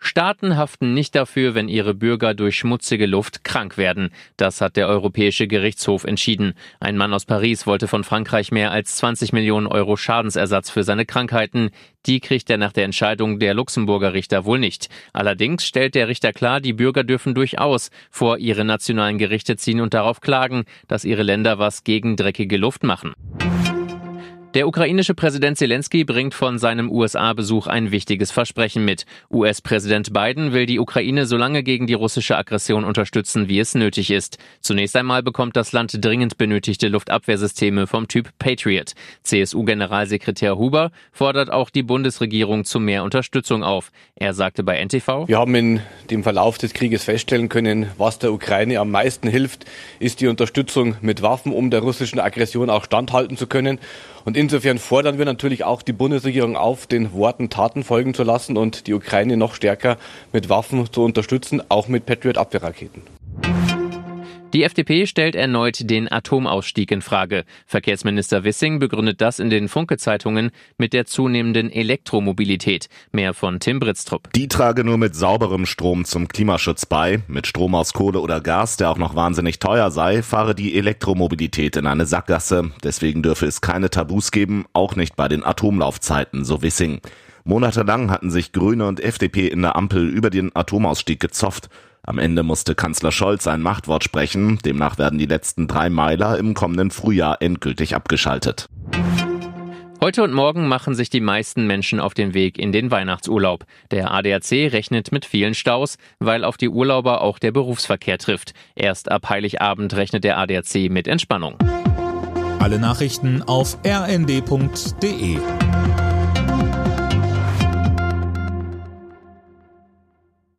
Staaten haften nicht dafür, wenn ihre Bürger durch schmutzige Luft krank werden. Das hat der Europäische Gerichtshof entschieden. Ein Mann aus Paris wollte von Frankreich mehr als 20 Millionen Euro Schadensersatz für seine Krankheiten. Die kriegt er nach der Entscheidung der Luxemburger Richter wohl nicht. Allerdings stellt der Richter klar, die Bürger dürfen durchaus vor ihre nationalen Gerichte ziehen und darauf klagen, dass ihre Länder was gegen dreckige Luft machen. Der ukrainische Präsident Zelensky bringt von seinem USA-Besuch ein wichtiges Versprechen mit. US-Präsident Biden will die Ukraine so lange gegen die russische Aggression unterstützen, wie es nötig ist. Zunächst einmal bekommt das Land dringend benötigte Luftabwehrsysteme vom Typ Patriot. CSU-Generalsekretär Huber fordert auch die Bundesregierung zu mehr Unterstützung auf. Er sagte bei NTV, Wir haben in dem Verlauf des Krieges feststellen können, was der Ukraine am meisten hilft, ist die Unterstützung mit Waffen, um der russischen Aggression auch standhalten zu können. Und insofern fordern wir natürlich auch die Bundesregierung auf, den Worten Taten folgen zu lassen und die Ukraine noch stärker mit Waffen zu unterstützen, auch mit Patriot-Abwehrraketen. Die FDP stellt erneut den Atomausstieg in Frage. Verkehrsminister Wissing begründet das in den Funke-Zeitungen mit der zunehmenden Elektromobilität. Mehr von Tim Britztrup. Die trage nur mit sauberem Strom zum Klimaschutz bei. Mit Strom aus Kohle oder Gas, der auch noch wahnsinnig teuer sei, fahre die Elektromobilität in eine Sackgasse. Deswegen dürfe es keine Tabus geben, auch nicht bei den Atomlaufzeiten, so Wissing. Monatelang hatten sich Grüne und FDP in der Ampel über den Atomausstieg gezofft. Am Ende musste Kanzler Scholz ein Machtwort sprechen. Demnach werden die letzten drei Meiler im kommenden Frühjahr endgültig abgeschaltet. Heute und morgen machen sich die meisten Menschen auf den Weg in den Weihnachtsurlaub. Der ADAC rechnet mit vielen Staus, weil auf die Urlauber auch der Berufsverkehr trifft. Erst ab Heiligabend rechnet der ADAC mit Entspannung. Alle Nachrichten auf rnd.de